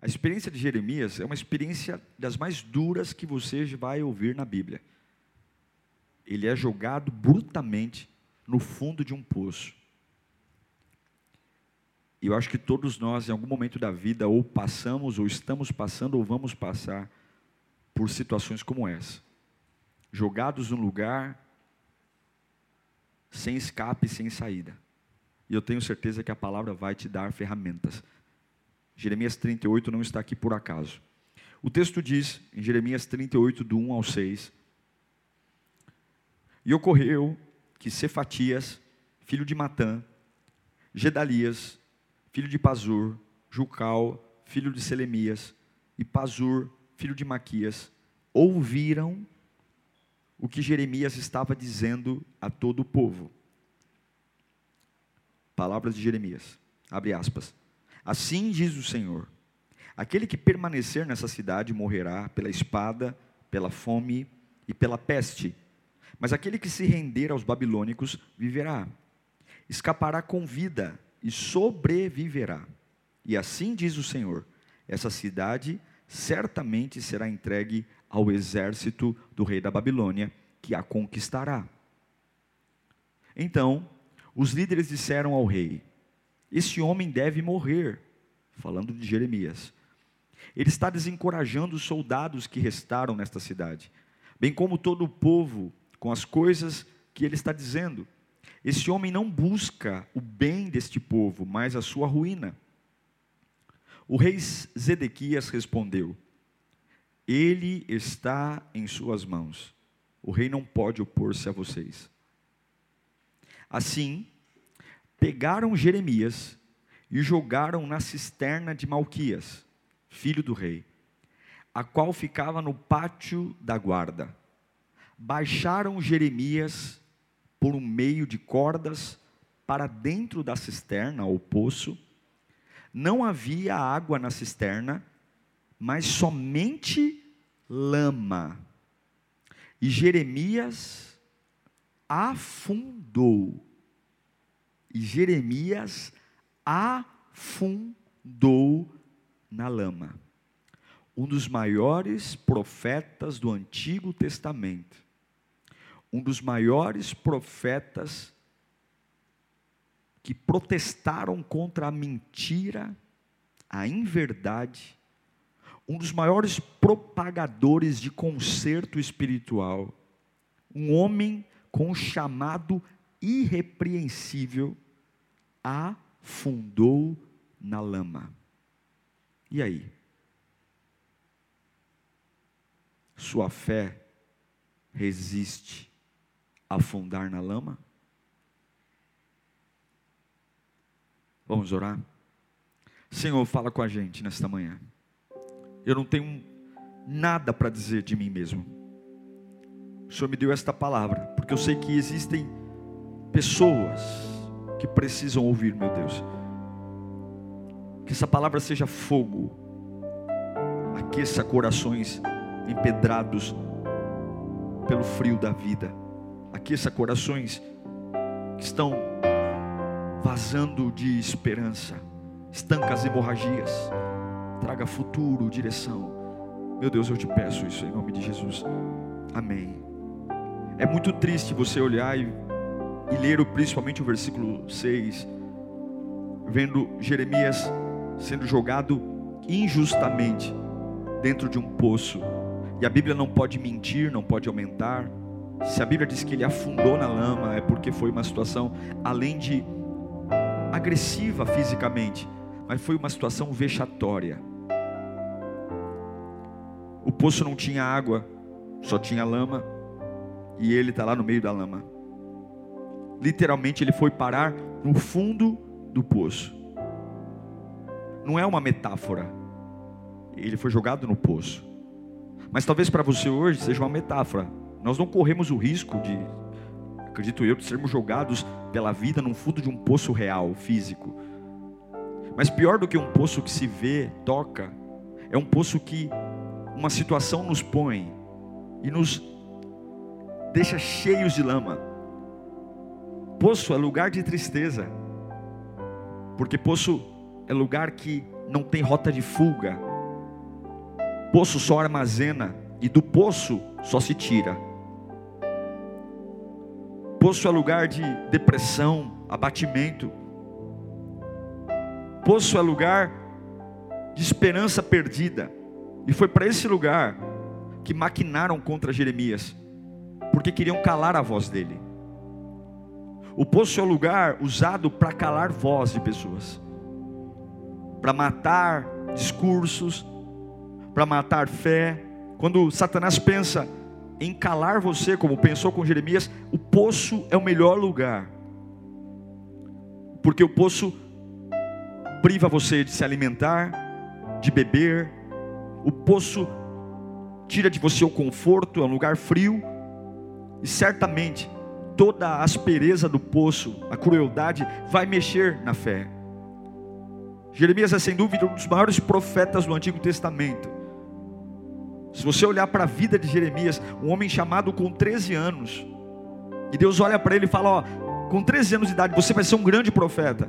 A experiência de Jeremias é uma experiência das mais duras que você vai ouvir na Bíblia. Ele é jogado brutamente no fundo de um poço. E eu acho que todos nós, em algum momento da vida, ou passamos, ou estamos passando, ou vamos passar por situações como essa. Jogados num lugar sem escape, sem saída. E eu tenho certeza que a palavra vai te dar ferramentas Jeremias 38 não está aqui por acaso. O texto diz, em Jeremias 38, do 1 ao 6: E ocorreu que Cefatias, filho de Matã, Gedalias, filho de Pazur, Jucal, filho de Selemias, e Pazur, filho de Maquias, ouviram o que Jeremias estava dizendo a todo o povo. Palavras de Jeremias, abre aspas. Assim diz o Senhor: aquele que permanecer nessa cidade morrerá pela espada, pela fome e pela peste, mas aquele que se render aos babilônicos viverá, escapará com vida e sobreviverá. E assim diz o Senhor: essa cidade certamente será entregue ao exército do rei da Babilônia, que a conquistará. Então, os líderes disseram ao rei: esse homem deve morrer. Falando de Jeremias. Ele está desencorajando os soldados que restaram nesta cidade, bem como todo o povo, com as coisas que ele está dizendo. Esse homem não busca o bem deste povo, mas a sua ruína. O rei Zedequias respondeu: Ele está em suas mãos. O rei não pode opor-se a vocês. Assim, pegaram Jeremias e jogaram na cisterna de Malquias, filho do rei, a qual ficava no pátio da guarda. Baixaram Jeremias por um meio de cordas para dentro da cisterna ou poço. Não havia água na cisterna, mas somente lama. E Jeremias afundou e Jeremias afundou na lama. Um dos maiores profetas do Antigo Testamento, um dos maiores profetas que protestaram contra a mentira, a inverdade, um dos maiores propagadores de conserto espiritual, um homem com um chamado irrepreensível, afundou na lama. E aí? Sua fé resiste a afundar na lama? Vamos orar? Senhor, fala com a gente nesta manhã. Eu não tenho nada para dizer de mim mesmo. O Senhor me deu esta palavra, porque eu sei que existem pessoas que precisam ouvir, meu Deus. Que essa palavra seja fogo, aqueça corações empedrados pelo frio da vida, aqueça corações que estão vazando de esperança, estanca as hemorragias, traga futuro, direção. Meu Deus, eu te peço isso em nome de Jesus. Amém. É muito triste você olhar e e ler principalmente o versículo 6, vendo Jeremias sendo jogado injustamente dentro de um poço. E a Bíblia não pode mentir, não pode aumentar. Se a Bíblia diz que ele afundou na lama, é porque foi uma situação além de agressiva fisicamente, mas foi uma situação vexatória. O poço não tinha água, só tinha lama, e ele está lá no meio da lama literalmente ele foi parar no fundo do poço. Não é uma metáfora. ele foi jogado no poço. Mas talvez para você hoje seja uma metáfora. Nós não corremos o risco de, acredito eu, de sermos jogados pela vida num fundo de um poço real, físico. Mas pior do que um poço que se vê, toca, é um poço que uma situação nos põe e nos deixa cheios de lama. Poço é lugar de tristeza, porque poço é lugar que não tem rota de fuga. Poço só armazena e do poço só se tira. Poço é lugar de depressão, abatimento. Poço é lugar de esperança perdida. E foi para esse lugar que maquinaram contra Jeremias, porque queriam calar a voz dele. O poço é o lugar usado para calar voz de pessoas, para matar discursos, para matar fé. Quando Satanás pensa em calar você, como pensou com Jeremias, o poço é o melhor lugar, porque o poço priva você de se alimentar, de beber, o poço tira de você o conforto, é um lugar frio, e certamente toda a aspereza do poço, a crueldade, vai mexer na fé. Jeremias é sem dúvida um dos maiores profetas do Antigo Testamento. Se você olhar para a vida de Jeremias, um homem chamado com 13 anos, e Deus olha para ele e fala: Ó, com 13 anos de idade, você vai ser um grande profeta.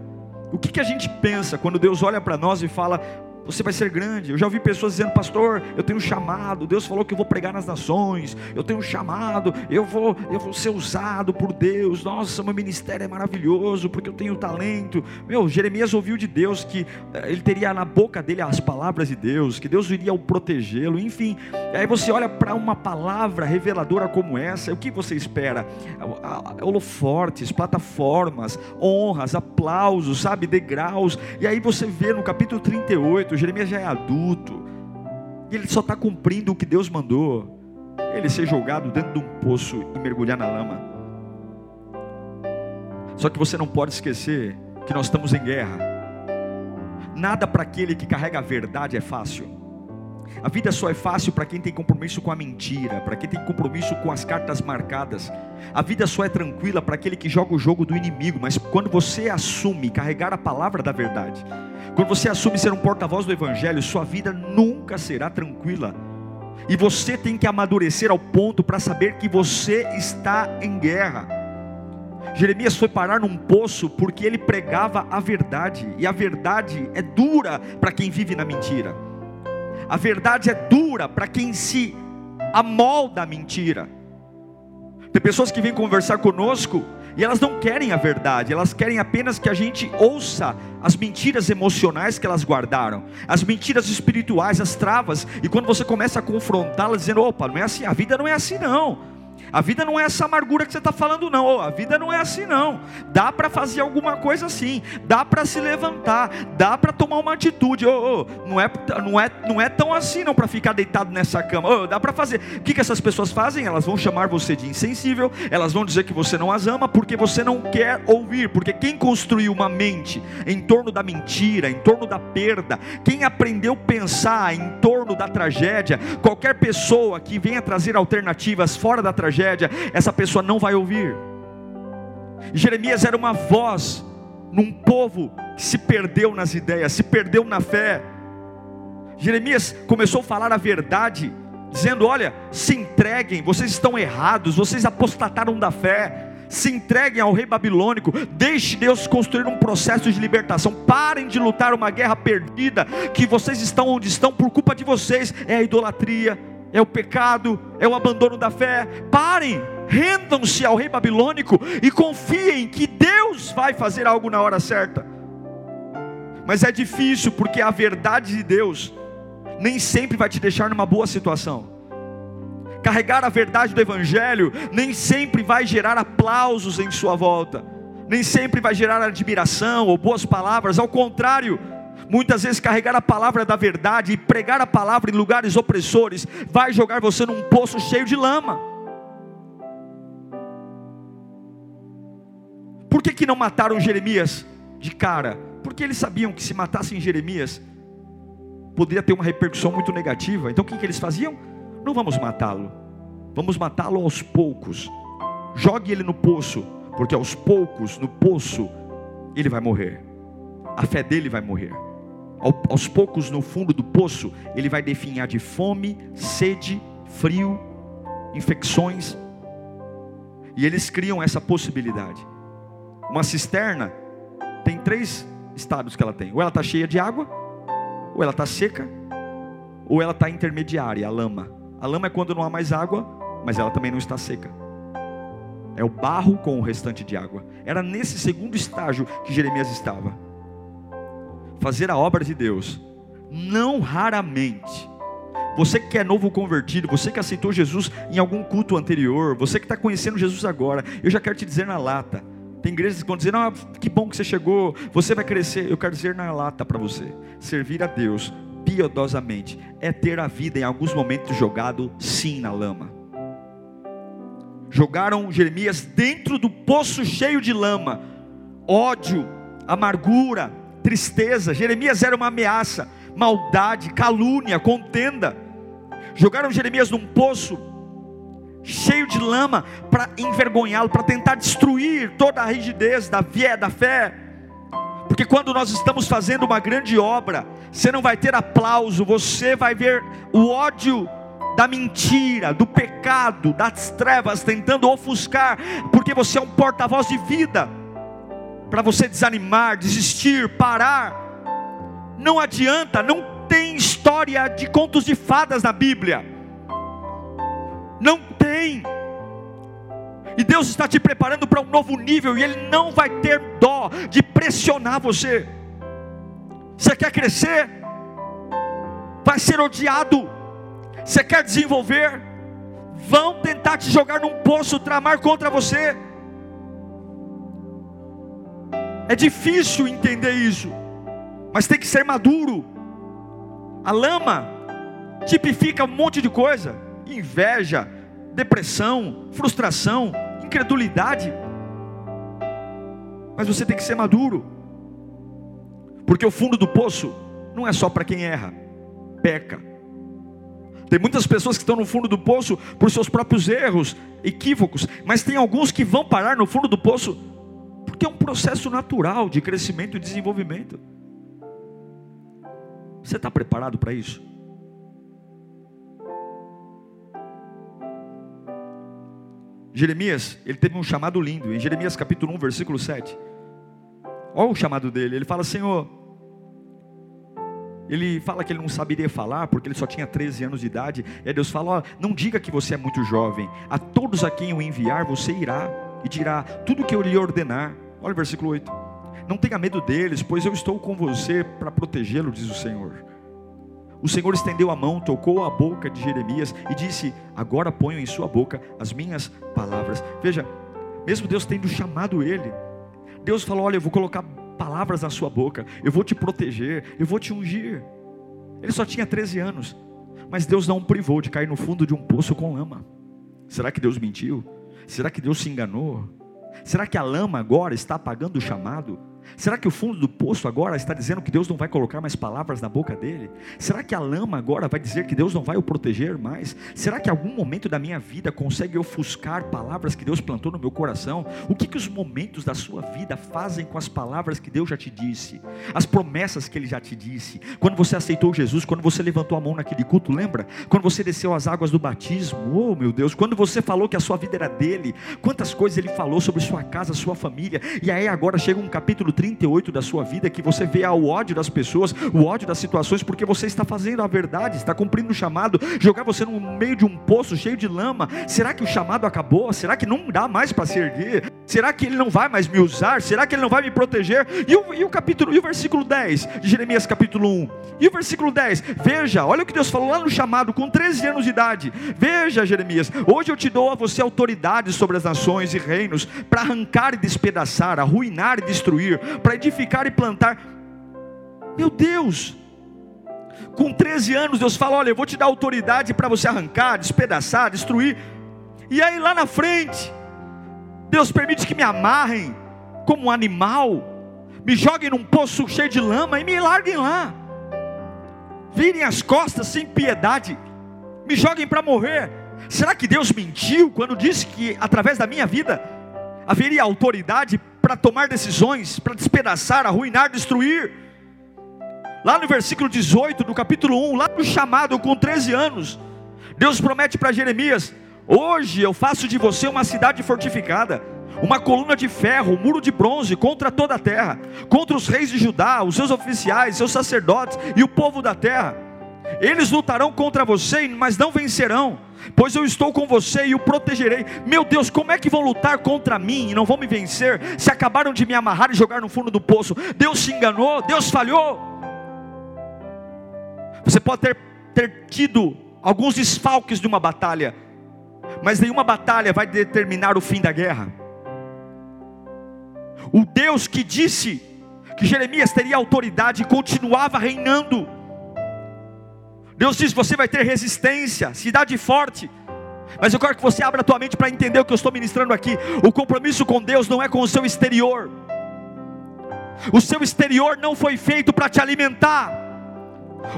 O que, que a gente pensa quando Deus olha para nós e fala: você vai ser grande. Eu já ouvi pessoas dizendo, pastor, eu tenho um chamado. Deus falou que eu vou pregar nas nações. Eu tenho um chamado. Eu vou, eu vou ser usado por Deus. Nossa, meu ministério é maravilhoso porque eu tenho talento. Meu, Jeremias ouviu de Deus que eh, ele teria na boca dele as palavras de Deus, que Deus iria o protegê-lo. Enfim, aí você olha para uma palavra reveladora como essa. O que você espera? Holofortes, plataformas, honras, aplausos, sabe, degraus. E aí você vê no capítulo 38 Jeremias já é adulto, e ele só está cumprindo o que Deus mandou. Ele ser jogado dentro de um poço e mergulhar na lama. Só que você não pode esquecer que nós estamos em guerra. Nada para aquele que carrega a verdade é fácil. A vida só é fácil para quem tem compromisso com a mentira, para quem tem compromisso com as cartas marcadas. A vida só é tranquila para aquele que joga o jogo do inimigo, mas quando você assume carregar a palavra da verdade, quando você assume ser um porta-voz do evangelho, sua vida nunca será tranquila. E você tem que amadurecer ao ponto para saber que você está em guerra. Jeremias foi parar num poço porque ele pregava a verdade, e a verdade é dura para quem vive na mentira. A verdade é dura para quem se amolda a mentira. Tem pessoas que vêm conversar conosco e elas não querem a verdade, elas querem apenas que a gente ouça as mentiras emocionais que elas guardaram, as mentiras espirituais, as travas. E quando você começa a confrontá-las, dizendo: opa, não é assim, a vida não é assim não. A vida não é essa amargura que você está falando, não. A vida não é assim, não. Dá para fazer alguma coisa assim. Dá para se levantar. Dá para tomar uma atitude. Oh, oh, não, é, não, é, não é tão assim, não, para ficar deitado nessa cama. Oh, dá para fazer. O que, que essas pessoas fazem? Elas vão chamar você de insensível. Elas vão dizer que você não as ama porque você não quer ouvir. Porque quem construiu uma mente em torno da mentira, em torno da perda, quem aprendeu a pensar em torno da tragédia, qualquer pessoa que venha trazer alternativas fora da tragédia, tragédia, essa pessoa não vai ouvir. Jeremias era uma voz num povo que se perdeu nas ideias, se perdeu na fé. Jeremias começou a falar a verdade, dizendo: Olha, se entreguem, vocês estão errados, vocês apostataram da fé. Se entreguem ao rei babilônico, deixe Deus construir um processo de libertação. Parem de lutar uma guerra perdida, que vocês estão onde estão por culpa de vocês. É a idolatria, é o pecado, é o abandono da fé. Parem, rendam-se ao rei babilônico e confiem que Deus vai fazer algo na hora certa. Mas é difícil porque a verdade de Deus nem sempre vai te deixar numa boa situação. Carregar a verdade do Evangelho nem sempre vai gerar aplausos em sua volta, nem sempre vai gerar admiração ou boas palavras, ao contrário, Muitas vezes carregar a palavra da verdade e pregar a palavra em lugares opressores vai jogar você num poço cheio de lama. Por que, que não mataram Jeremias de cara? Porque eles sabiam que se matassem Jeremias, poderia ter uma repercussão muito negativa. Então o que, que eles faziam? Não vamos matá-lo, vamos matá-lo aos poucos. Jogue ele no poço, porque aos poucos, no poço, ele vai morrer. A fé dele vai morrer. Aos poucos, no fundo do poço, ele vai definhar de fome, sede, frio, infecções. E eles criam essa possibilidade. Uma cisterna tem três estados que ela tem: ou ela está cheia de água, ou ela está seca, ou ela está intermediária, a lama. A lama é quando não há mais água, mas ela também não está seca. É o barro com o restante de água. Era nesse segundo estágio que Jeremias estava. Fazer a obra de Deus, não raramente. Você que é novo convertido, você que aceitou Jesus em algum culto anterior, você que está conhecendo Jesus agora, eu já quero te dizer na lata. Tem igrejas que vão dizer: ah, que bom que você chegou, você vai crescer. Eu quero dizer na lata para você: servir a Deus piedosamente é ter a vida em alguns momentos jogado sim na lama. Jogaram Jeremias dentro do poço cheio de lama, ódio, amargura, tristeza. Jeremias era uma ameaça, maldade, calúnia, contenda. Jogaram Jeremias num poço cheio de lama para envergonhá-lo, para tentar destruir toda a rigidez da fé, da fé. Porque quando nós estamos fazendo uma grande obra, você não vai ter aplauso, você vai ver o ódio da mentira, do pecado, das trevas tentando ofuscar, porque você é um porta-voz de vida. Para você desanimar, desistir, parar. Não adianta, não tem história de contos de fadas na Bíblia. Não tem. E Deus está te preparando para um novo nível e Ele não vai ter dó de pressionar você. Você quer crescer? Vai ser odiado. Você quer desenvolver? Vão tentar te jogar num poço, tramar contra você. É difícil entender isso, mas tem que ser maduro. A lama tipifica um monte de coisa: inveja, depressão, frustração, incredulidade. Mas você tem que ser maduro, porque o fundo do poço não é só para quem erra, peca. Tem muitas pessoas que estão no fundo do poço por seus próprios erros, equívocos, mas tem alguns que vão parar no fundo do poço porque é um processo natural de crescimento e desenvolvimento. Você está preparado para isso? Jeremias, ele teve um chamado lindo, em Jeremias capítulo 1, versículo 7. Olha o chamado dele, ele fala: Senhor, ele fala que ele não saberia falar, porque ele só tinha 13 anos de idade. E aí Deus fala: Não diga que você é muito jovem, a todos a quem eu enviar, você irá e dirá tudo que eu lhe ordenar. Olha o versículo 8: Não tenha medo deles, pois eu estou com você para protegê-lo, diz o Senhor. O Senhor estendeu a mão, tocou a boca de Jeremias e disse: Agora ponho em sua boca as minhas palavras. Veja, mesmo Deus tendo chamado ele, Deus falou: Olha, eu vou colocar palavras na sua boca, eu vou te proteger, eu vou te ungir. Ele só tinha 13 anos, mas Deus não o privou de cair no fundo de um poço com lama. Será que Deus mentiu? Será que Deus se enganou? Será que a lama agora está apagando o chamado? Será que o fundo do poço agora está dizendo que Deus não vai colocar mais palavras na boca dele? Será que a lama agora vai dizer que Deus não vai o proteger mais? Será que algum momento da minha vida consegue ofuscar palavras que Deus plantou no meu coração? O que, que os momentos da sua vida fazem com as palavras que Deus já te disse? As promessas que Ele já te disse? Quando você aceitou Jesus, quando você levantou a mão naquele culto, lembra? Quando você desceu as águas do batismo, oh meu Deus, quando você falou que a sua vida era dele, quantas coisas Ele falou sobre sua casa, sua família, e aí agora chega um capítulo 38 da sua vida que você vê o ódio das pessoas, o ódio das situações, porque você está fazendo a verdade, está cumprindo o chamado, jogar você no meio de um poço cheio de lama. Será que o chamado acabou? Será que não dá mais para se erguer? Será que ele não vai mais me usar? Será que ele não vai me proteger? E o, e o capítulo, e o versículo 10 de Jeremias capítulo 1. E o versículo 10, veja, olha o que Deus falou lá no chamado, com 13 anos de idade. Veja, Jeremias, hoje eu te dou a você autoridade sobre as nações e reinos, para arrancar e despedaçar, arruinar e destruir, para edificar e plantar. Meu Deus, com 13 anos, Deus fala: Olha, eu vou te dar autoridade para você arrancar, despedaçar, destruir. E aí lá na frente, Deus permite que me amarrem como um animal, me joguem num poço cheio de lama e me larguem lá. virem as costas sem piedade, me joguem para morrer. Será que Deus mentiu quando disse que através da minha vida haveria autoridade para tomar decisões, para despedaçar, arruinar, destruir? Lá no versículo 18 do capítulo 1, lá no chamado com 13 anos, Deus promete para Jeremias: Hoje eu faço de você uma cidade fortificada, uma coluna de ferro, um muro de bronze contra toda a terra, contra os reis de Judá, os seus oficiais, seus sacerdotes e o povo da terra. Eles lutarão contra você, mas não vencerão, pois eu estou com você e o protegerei. Meu Deus, como é que vão lutar contra mim e não vão me vencer? Se acabaram de me amarrar e jogar no fundo do poço, Deus se enganou, Deus falhou. Você pode ter, ter tido alguns desfalques de uma batalha, mas nenhuma batalha vai determinar o fim da guerra. O Deus que disse que Jeremias teria autoridade continuava reinando. Deus diz: você vai ter resistência, cidade forte. Mas eu quero que você abra a tua mente para entender o que eu estou ministrando aqui. O compromisso com Deus não é com o seu exterior. O seu exterior não foi feito para te alimentar.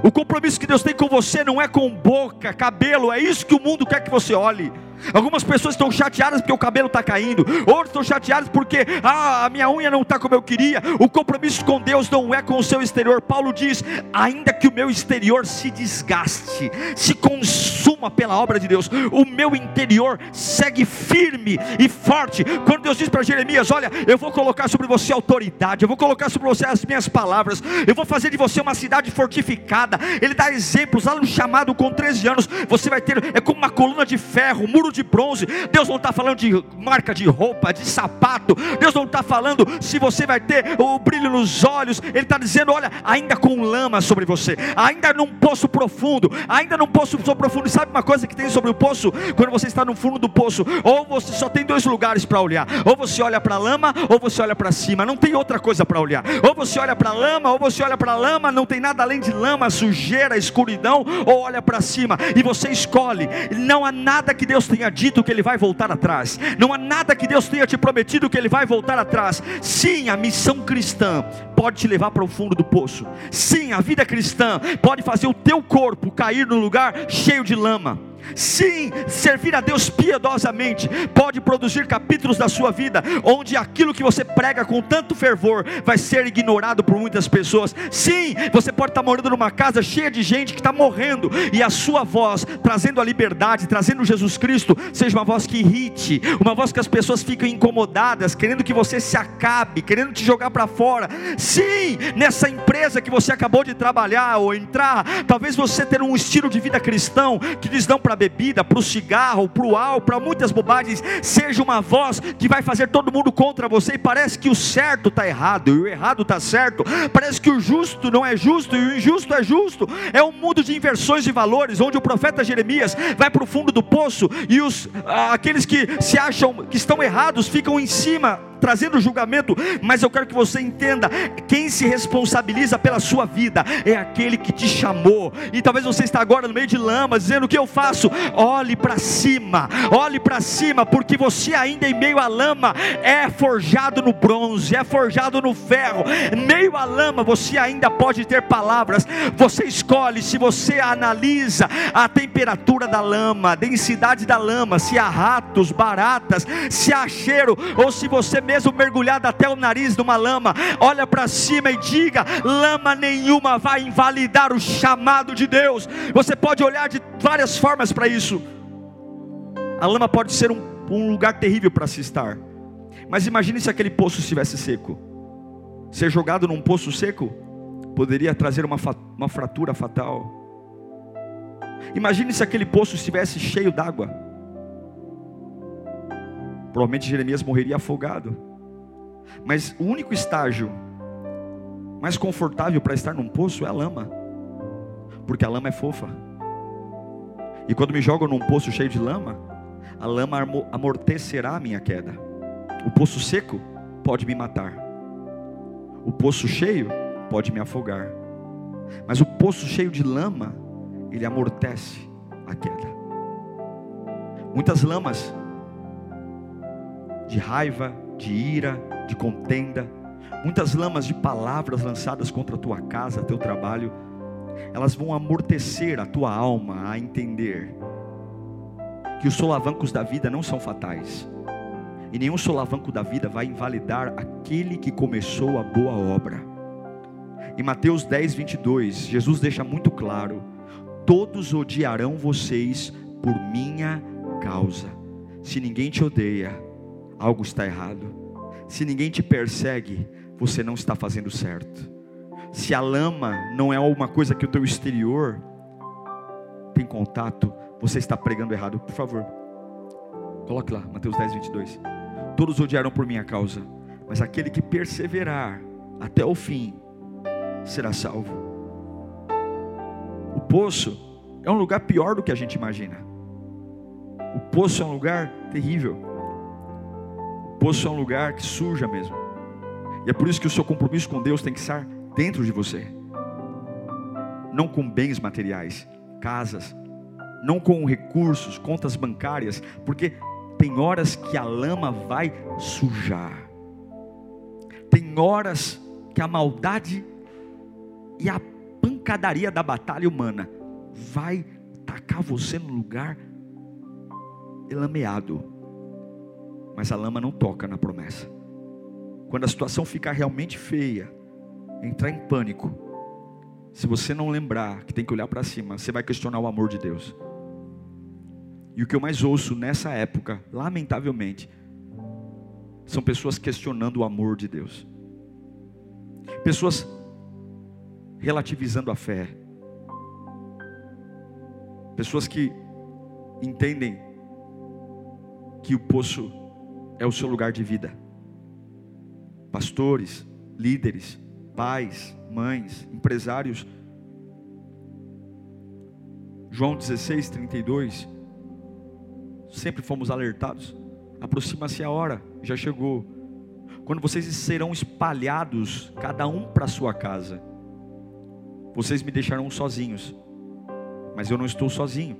O compromisso que Deus tem com você não é com boca, cabelo, é isso que o mundo quer que você olhe. Algumas pessoas estão chateadas porque o cabelo está caindo, outros estão chateados porque ah, a minha unha não está como eu queria. O compromisso com Deus não é com o seu exterior. Paulo diz: ainda que o meu exterior se desgaste, se consuma pela obra de Deus, o meu interior segue firme e forte. Quando Deus diz para Jeremias: Olha, eu vou colocar sobre você autoridade, eu vou colocar sobre você as minhas palavras, eu vou fazer de você uma cidade fortificada. Ele dá exemplos lá no chamado com 13 anos. Você vai ter, é como uma coluna de ferro, um muro de bronze. Deus não está falando de marca de roupa, de sapato. Deus não está falando se você vai ter o brilho nos olhos. Ele está dizendo: olha, ainda com lama sobre você, ainda num poço profundo, ainda num poço profundo. Sabe uma coisa que tem sobre o poço? Quando você está no fundo do poço, ou você só tem dois lugares para olhar: ou você olha para a lama, ou você olha para cima. Não tem outra coisa para olhar. Ou você olha para a lama, ou você olha para a lama. Não tem nada além de lama, sujeira, escuridão. Ou olha para cima e você escolhe. Não há nada que Deus tenha dito que ele vai voltar atrás, não há nada que Deus tenha te prometido que ele vai voltar atrás. Sim, a missão cristã pode te levar para o fundo do poço. Sim, a vida cristã pode fazer o teu corpo cair num lugar cheio de lama. Sim, servir a Deus piedosamente pode produzir capítulos da sua vida onde aquilo que você prega com tanto fervor vai ser ignorado por muitas pessoas. Sim, você pode estar morando numa casa cheia de gente que está morrendo e a sua voz, trazendo a liberdade, trazendo Jesus Cristo, seja uma voz que irrite, uma voz que as pessoas ficam incomodadas, querendo que você se acabe, querendo te jogar para fora. Sim, nessa empresa que você acabou de trabalhar ou entrar, talvez você ter um estilo de vida cristão que diz não para para a bebida, para o cigarro, para o álcool, para muitas bobagens, seja uma voz que vai fazer todo mundo contra você, e parece que o certo está errado e o errado está certo, parece que o justo não é justo e o injusto é justo, é um mundo de inversões de valores, onde o profeta Jeremias vai para o fundo do poço e os, aqueles que se acham que estão errados ficam em cima trazendo julgamento, mas eu quero que você entenda: quem se responsabiliza pela sua vida é aquele que te chamou. E talvez você está agora no meio de lama, dizendo: o que eu faço? Olhe para cima, olhe para cima, porque você ainda em meio à lama é forjado no bronze, é forjado no ferro. Meio à lama você ainda pode ter palavras. Você escolhe se você analisa a temperatura da lama, a densidade da lama, se há ratos, baratas, se há cheiro, ou se você mesmo mergulhado até o nariz numa lama, olha para cima e diga: lama nenhuma vai invalidar o chamado de Deus. Você pode olhar de várias formas para isso. A lama pode ser um, um lugar terrível para se estar, mas imagine se aquele poço estivesse seco. Ser jogado num poço seco poderia trazer uma, uma fratura fatal. Imagine se aquele poço estivesse cheio d'água Provavelmente Jeremias morreria afogado. Mas o único estágio mais confortável para estar num poço é a lama, porque a lama é fofa. E quando me jogam num poço cheio de lama, a lama amortecerá a minha queda. O poço seco pode me matar. O poço cheio pode me afogar. Mas o poço cheio de lama, ele amortece a queda. Muitas lamas de raiva, de ira, de contenda, muitas lamas de palavras lançadas contra a tua casa, teu trabalho. elas vão amortecer a tua alma a entender que os solavancos da vida não são fatais. E nenhum solavanco da vida vai invalidar aquele que começou a boa obra. Em Mateus 10, 22, Jesus deixa muito claro: todos odiarão vocês por minha causa. Se ninguém te odeia, algo está errado. Se ninguém te persegue, você não está fazendo certo. Se a lama não é alguma coisa que o teu exterior tem contato, você está pregando errado. Por favor, coloque lá, Mateus 10, 22. Todos odiaram por minha causa, mas aquele que perseverar até o fim será salvo. O poço é um lugar pior do que a gente imagina. O poço é um lugar terrível. Poço é um lugar que suja mesmo. E é por isso que o seu compromisso com Deus tem que estar dentro de você. Não com bens materiais, casas, não com recursos, contas bancárias, porque tem horas que a lama vai sujar. Tem horas que a maldade e a pancadaria da batalha humana vai tacar você no lugar elameado. Mas a lama não toca na promessa. Quando a situação ficar realmente feia, entrar em pânico, se você não lembrar que tem que olhar para cima, você vai questionar o amor de Deus. E o que eu mais ouço nessa época, lamentavelmente, são pessoas questionando o amor de Deus. Pessoas relativizando a fé. Pessoas que entendem que o poço é o seu lugar de vida. Pastores, líderes, pais, mães, empresários. João 16, 32. Sempre fomos alertados. Aproxima-se a hora, já chegou. Quando vocês serão espalhados, cada um para sua casa, vocês me deixarão sozinhos, mas eu não estou sozinho,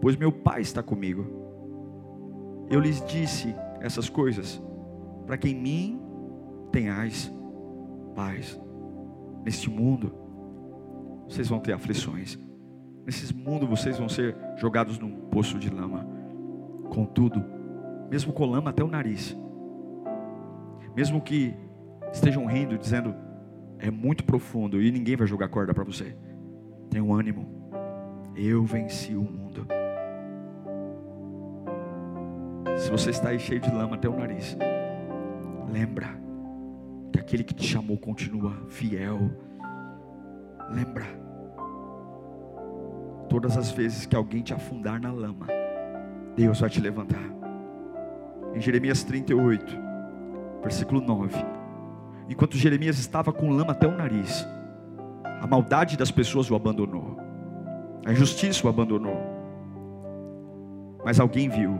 pois meu Pai está comigo. Eu lhes disse essas coisas, para que em mim tenhais paz. Neste mundo, vocês vão ter aflições. Nesse mundo, vocês vão ser jogados num poço de lama. Contudo, mesmo com lama até o nariz, mesmo que estejam rindo, dizendo é muito profundo e ninguém vai jogar corda para você. Tenha um ânimo. Eu venci o mundo. Se você está aí cheio de lama até o nariz, lembra que aquele que te chamou continua fiel. Lembra. Todas as vezes que alguém te afundar na lama, Deus vai te levantar. Em Jeremias 38, versículo 9. Enquanto Jeremias estava com lama até o nariz, a maldade das pessoas o abandonou, a injustiça o abandonou. Mas alguém viu,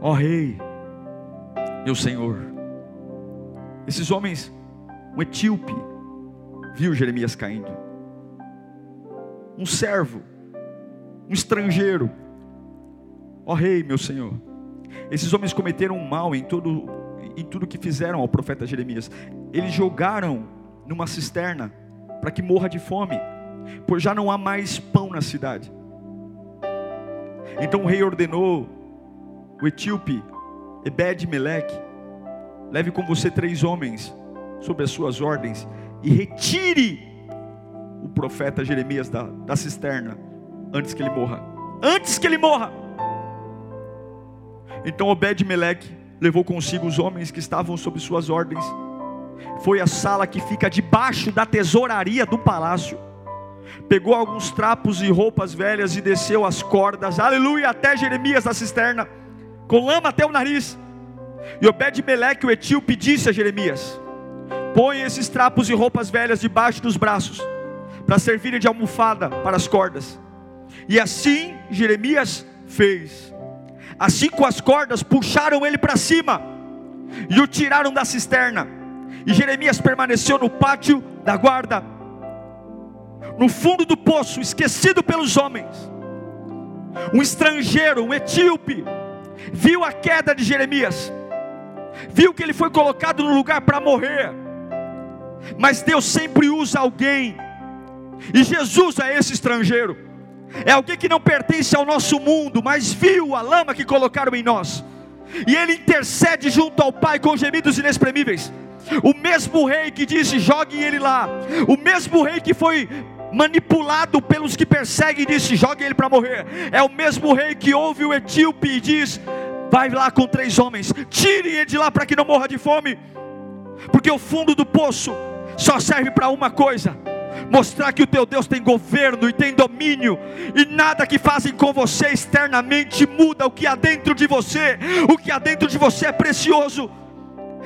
ó rei, meu senhor, esses homens, um etíope, viu Jeremias caindo, um servo, um estrangeiro, ó rei, meu senhor, esses homens cometeram um mal em todo em tudo que fizeram ao profeta Jeremias. Eles jogaram numa cisterna para que morra de fome, pois já não há mais pão na cidade. Então o rei ordenou o etíope Ebed-Meleque, leve com você três homens sob as suas ordens e retire o profeta Jeremias da, da cisterna antes que ele morra. Antes que ele morra. Então Obed-Meleque levou consigo os homens que estavam sob suas ordens. Foi à sala que fica debaixo da tesouraria do palácio. Pegou alguns trapos e roupas velhas e desceu as cordas, aleluia, até Jeremias da cisterna, com lama até o nariz. E Obed-Meleque, o etíope, disse a Jeremias: Põe esses trapos e roupas velhas debaixo dos braços, para servirem de almofada para as cordas. E assim Jeremias fez. Assim com as cordas puxaram ele para cima e o tiraram da cisterna. E Jeremias permaneceu no pátio da guarda, no fundo do poço, esquecido pelos homens. Um estrangeiro, um etíope, viu a queda de Jeremias, viu que ele foi colocado no lugar para morrer. Mas Deus sempre usa alguém E Jesus é esse estrangeiro. É alguém que não pertence ao nosso mundo, mas viu a lama que colocaram em nós. E ele intercede junto ao Pai com gemidos inexprimíveis. O mesmo rei que disse: joguem ele lá. O mesmo rei que foi manipulado pelos que perseguem e disse: joguem ele para morrer. É o mesmo rei que ouve o etíope e diz: vai lá com três homens, tirem ele de lá para que não morra de fome. Porque o fundo do poço só serve para uma coisa: mostrar que o teu Deus tem governo e tem domínio, e nada que fazem com você externamente muda o que há dentro de você, o que há dentro de você é precioso.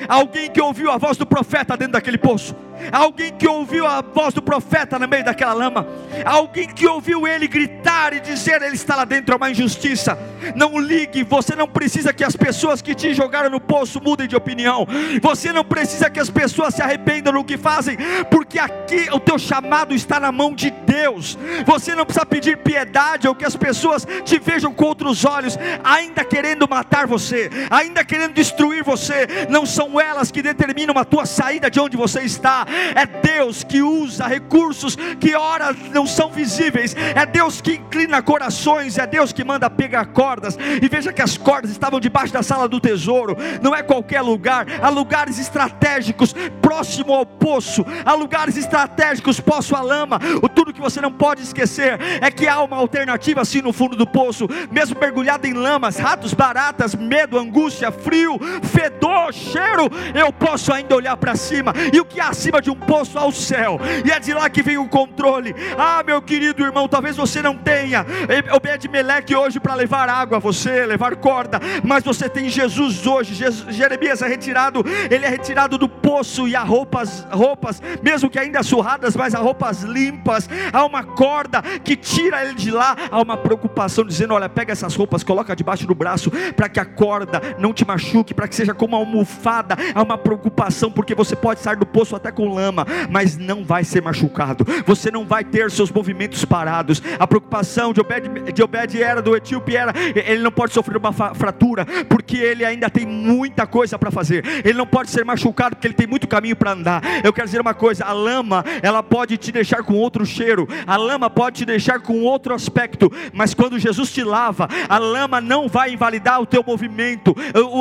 Alguém que ouviu a voz do profeta dentro daquele poço, alguém que ouviu a voz do profeta no meio daquela lama, alguém que ouviu ele gritar e dizer: Ele está lá dentro, é uma injustiça. Não ligue, você não precisa que as pessoas que te jogaram no poço mudem de opinião, você não precisa que as pessoas se arrependam do que fazem, porque aqui o teu chamado está na mão de Deus. Você não precisa pedir piedade ou que as pessoas te vejam com outros olhos, ainda querendo matar você, ainda querendo destruir você. Não são elas que determinam a tua saída de onde você está, é Deus que usa recursos que ora não são visíveis, é Deus que inclina corações, é Deus que manda pegar cordas. E veja que as cordas estavam debaixo da sala do tesouro, não é qualquer lugar, há lugares estratégicos próximo ao poço, há lugares estratégicos poço a lama. O tudo que você não pode esquecer é que há uma alternativa assim no fundo do poço, mesmo mergulhado em lamas, ratos, baratas, medo, angústia, frio, fedor, cheiro, eu posso ainda olhar para cima. E o que há acima de um poço ao céu, e é de lá que vem o controle. Ah, meu querido irmão, talvez você não tenha Obed-Meleque hoje para levar água a você, levar corda, mas você tem Jesus hoje. Jesus, Jeremias é retirado, ele é retirado do poço e há roupas, roupas, mesmo que ainda surradas, mas há roupas limpas. Há uma corda que tira ele de lá. Há uma preocupação dizendo: olha, pega essas roupas, coloca debaixo do braço para que a corda não te machuque, para que seja como uma almofada. Há uma preocupação porque você pode sair do poço até com lama, mas não vai ser machucado. Você não vai ter seus movimentos parados. A preocupação de Obed, de Obed era do etíope era ele não pode sofrer uma fratura porque ele ainda tem muita coisa para fazer. Ele não pode ser machucado porque ele tem muito caminho para andar. Eu quero dizer uma coisa: a lama ela pode te deixar com outro cheiro, a lama pode te deixar com outro aspecto, mas quando Jesus te lava, a lama não vai invalidar o teu movimento,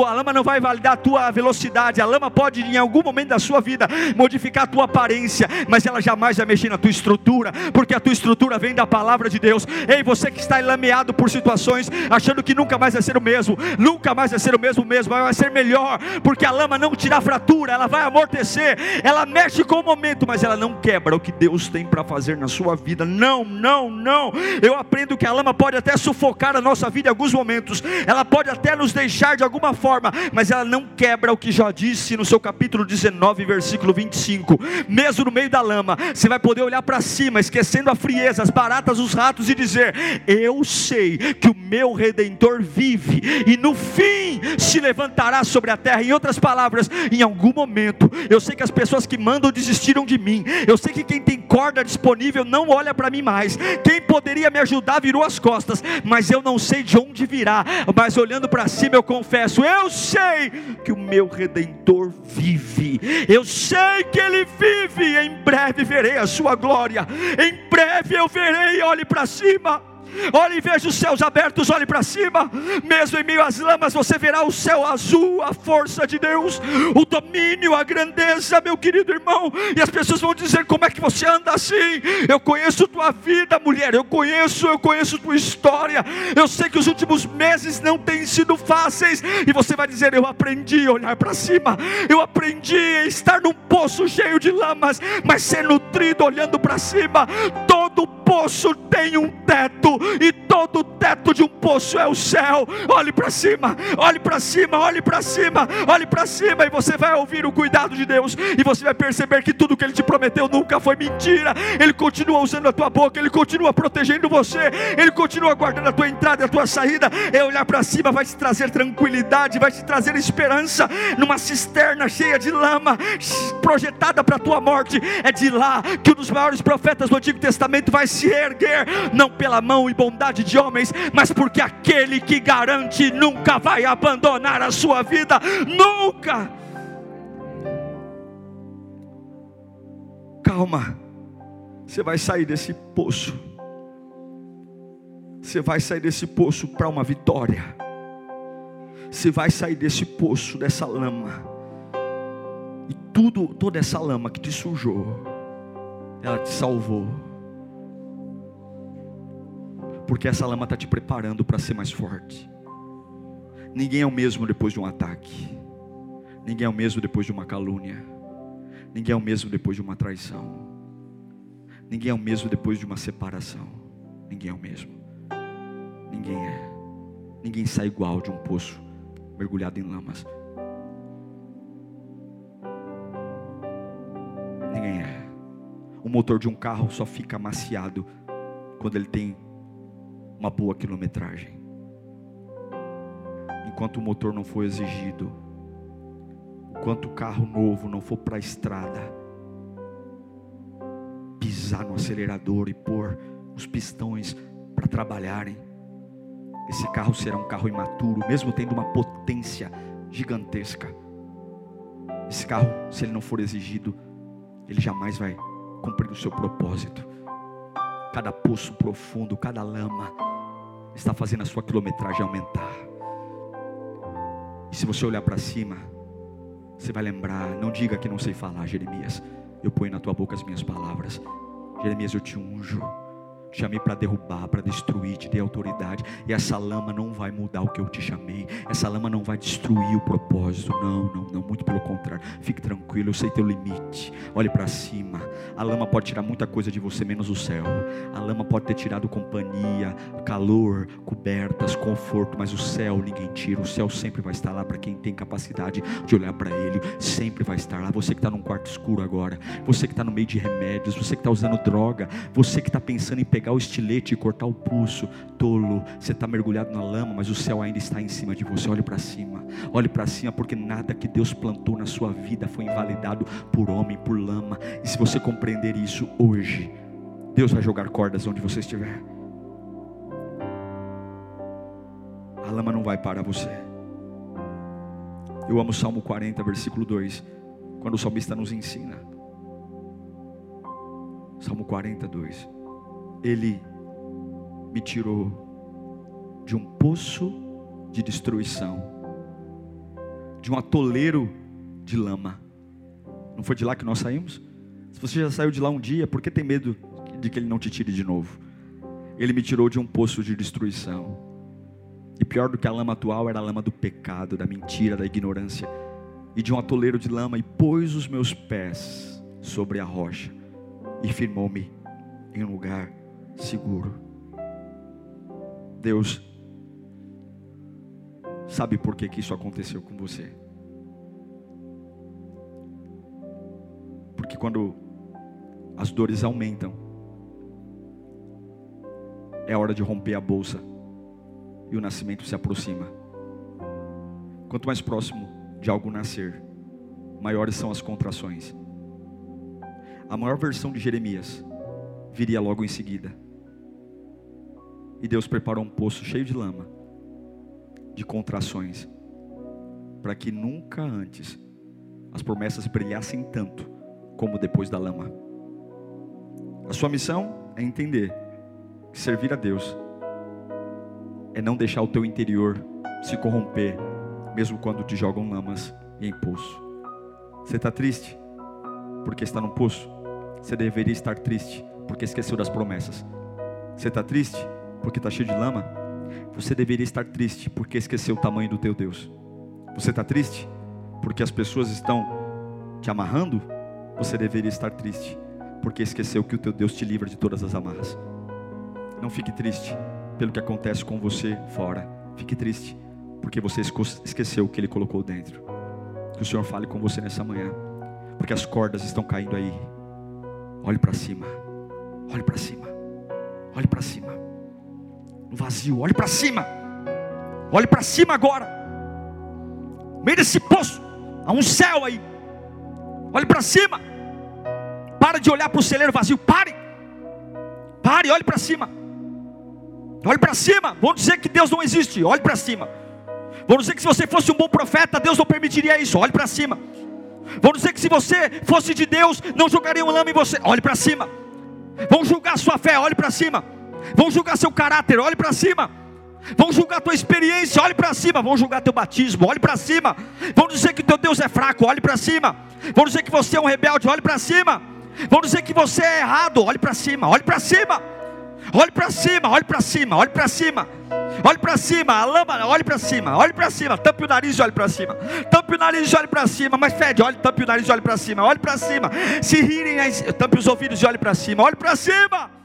a lama não vai invalidar a tua velocidade. A lama pode em algum momento da sua vida modificar a tua aparência, mas ela jamais vai mexer na tua estrutura, porque a tua estrutura vem da palavra de Deus. Ei, você que está enlameado por situações, achando que nunca mais vai ser o mesmo, nunca mais vai ser o mesmo mesmo, vai ser melhor, porque a lama não tira fratura, ela vai amortecer, ela mexe com o momento, mas ela não quebra o que Deus tem para fazer na sua vida. Não, não, não. Eu aprendo que a lama pode até sufocar a nossa vida em alguns momentos, ela pode até nos deixar de alguma forma, mas ela não quebra o que já disse no seu capítulo 19, versículo 25. Mesmo no meio da lama, você vai poder olhar para cima, esquecendo a frieza, as baratas, os ratos e dizer: Eu sei que o meu redentor vive e no fim se levantará sobre a terra. Em outras palavras, em algum momento, eu sei que as pessoas que mandam desistiram de mim. Eu sei que quem tem corda disponível não olha para mim mais. Quem poderia me ajudar virou as costas, mas eu não sei de onde virá. Mas olhando para cima, eu confesso: eu sei que o meu redentor vive. Eu sei que ele vive. Em breve verei a sua glória. Em breve eu verei. Olhe para cima. Olhe e veja os céus abertos, olhe para cima. Mesmo em meio às lamas, você verá o céu azul, a força de Deus, o domínio, a grandeza, meu querido irmão. E as pessoas vão dizer: como é que você anda assim? Eu conheço tua vida, mulher. Eu conheço, eu conheço tua história. Eu sei que os últimos meses não têm sido fáceis. E você vai dizer: eu aprendi a olhar para cima. Eu aprendi a estar num poço cheio de lamas, mas ser nutrido olhando para cima. Todo poço tem um teto e todo o teto de um poço é o céu. Olhe para cima, olhe para cima, olhe para cima, olhe para cima, e você vai ouvir o cuidado de Deus, e você vai perceber que tudo que Ele te prometeu nunca foi mentira. Ele continua usando a tua boca, Ele continua protegendo você, Ele continua guardando a tua entrada e a tua saída. É olhar para cima vai te trazer tranquilidade, vai te trazer esperança numa cisterna cheia de lama, projetada para a tua morte. É de lá que um dos maiores profetas do Antigo Testamento vai se erguer, não pela mão e bondade de homens, mas porque aquele que garante nunca vai abandonar a sua vida, nunca. Calma, Você vai sair desse poço. Você vai sair desse poço para uma vitória. Você vai sair desse poço, dessa lama. E tudo, toda essa lama que te sujou, ela te salvou. Porque essa lama está te preparando para ser mais forte. Ninguém é o mesmo depois de um ataque. Ninguém é o mesmo depois de uma calúnia. Ninguém é o mesmo depois de uma traição. Ninguém é o mesmo depois de uma separação. Ninguém é o mesmo. Ninguém é. Ninguém sai igual de um poço mergulhado em lamas. Ninguém é. O motor de um carro só fica amaciado quando ele tem uma boa quilometragem. Enquanto o motor não for exigido, enquanto o carro novo não for para a estrada, pisar no acelerador e pôr os pistões para trabalharem, esse carro será um carro imaturo, mesmo tendo uma potência gigantesca. Esse carro, se ele não for exigido, ele jamais vai cumprir o seu propósito. Cada poço profundo, cada lama está fazendo a sua quilometragem aumentar. E se você olhar para cima, você vai lembrar, não diga que não sei falar, Jeremias. Eu ponho na tua boca as minhas palavras. Jeremias, eu te unjo te chamei para derrubar, para destruir, te dei autoridade. E essa lama não vai mudar o que eu te chamei. Essa lama não vai destruir o propósito. Não, não, não. Muito pelo contrário. Fique tranquilo, eu sei teu limite. Olhe para cima. A lama pode tirar muita coisa de você, menos o céu. A lama pode ter tirado companhia, calor, cobertas, conforto. Mas o céu ninguém tira. O céu sempre vai estar lá para quem tem capacidade de olhar para ele. Sempre vai estar lá. Você que está num quarto escuro agora. Você que está no meio de remédios. Você que está usando droga. Você que está pensando em pegar pegar o estilete e cortar o pulso, tolo, você está mergulhado na lama, mas o céu ainda está em cima de você. Olhe para cima, olhe para cima, porque nada que Deus plantou na sua vida foi invalidado por homem, por lama. E se você compreender isso hoje, Deus vai jogar cordas onde você estiver. A lama não vai parar você. Eu amo o Salmo 40, versículo 2, quando o salmista nos ensina. Salmo 42 ele me tirou de um poço de destruição, de um atoleiro de lama. Não foi de lá que nós saímos? Se você já saiu de lá um dia, por que tem medo de que ele não te tire de novo? Ele me tirou de um poço de destruição. E pior do que a lama atual era a lama do pecado, da mentira, da ignorância. E de um atoleiro de lama e pôs os meus pés sobre a rocha e firmou-me em um lugar seguro. Deus sabe por que, que isso aconteceu com você. Porque quando as dores aumentam, é hora de romper a bolsa e o nascimento se aproxima. Quanto mais próximo de algo nascer, maiores são as contrações. A maior versão de Jeremias viria logo em seguida. E Deus preparou um poço cheio de lama, de contrações, para que nunca antes as promessas brilhassem tanto como depois da lama. A sua missão é entender que servir a Deus é não deixar o teu interior se corromper, mesmo quando te jogam lamas e em poço. Você está triste porque está no poço? Você deveria estar triste porque esqueceu das promessas. Você está triste porque está cheio de lama? Você deveria estar triste porque esqueceu o tamanho do teu Deus. Você está triste porque as pessoas estão te amarrando? Você deveria estar triste porque esqueceu que o teu Deus te livra de todas as amarras. Não fique triste pelo que acontece com você fora. Fique triste porque você esqueceu o que Ele colocou dentro. Que o Senhor fale com você nessa manhã, porque as cordas estão caindo aí. Olhe para cima. Olhe para cima. Olhe para cima. No vazio, olhe para cima. Olhe para cima agora. No meio desse poço, há um céu aí. Olhe para cima. Para de olhar para o celeiro vazio. Pare. Pare, olhe para cima. Olhe para cima. Vão dizer que Deus não existe. Olhe para cima. Vão dizer que se você fosse um bom profeta, Deus não permitiria isso. Olhe para cima. Vão dizer que se você fosse de Deus, não jogaria um lama em você. Olhe para cima. Vão julgar sua fé, olhe para cima. Vão julgar seu caráter, olhe para cima. Vão julgar tua experiência, olhe para cima. Vão julgar teu batismo, olhe para cima. Vão dizer que teu Deus é fraco, olhe para cima. Vão dizer que você é um rebelde, olhe para cima. Vão dizer que você é errado, olhe para cima, olhe para cima. Olhe para cima, olhe para cima, olhe para cima. Olhe para cima, a lama, olhe para cima, olhe para cima, tampe o nariz e olhe para cima. Tampe o nariz e olhe para cima, mas fede, olhe, tampe o nariz e olhe para cima, olhe para cima. Se rirem, tampe os ouvidos e olhe para cima, olhe para cima.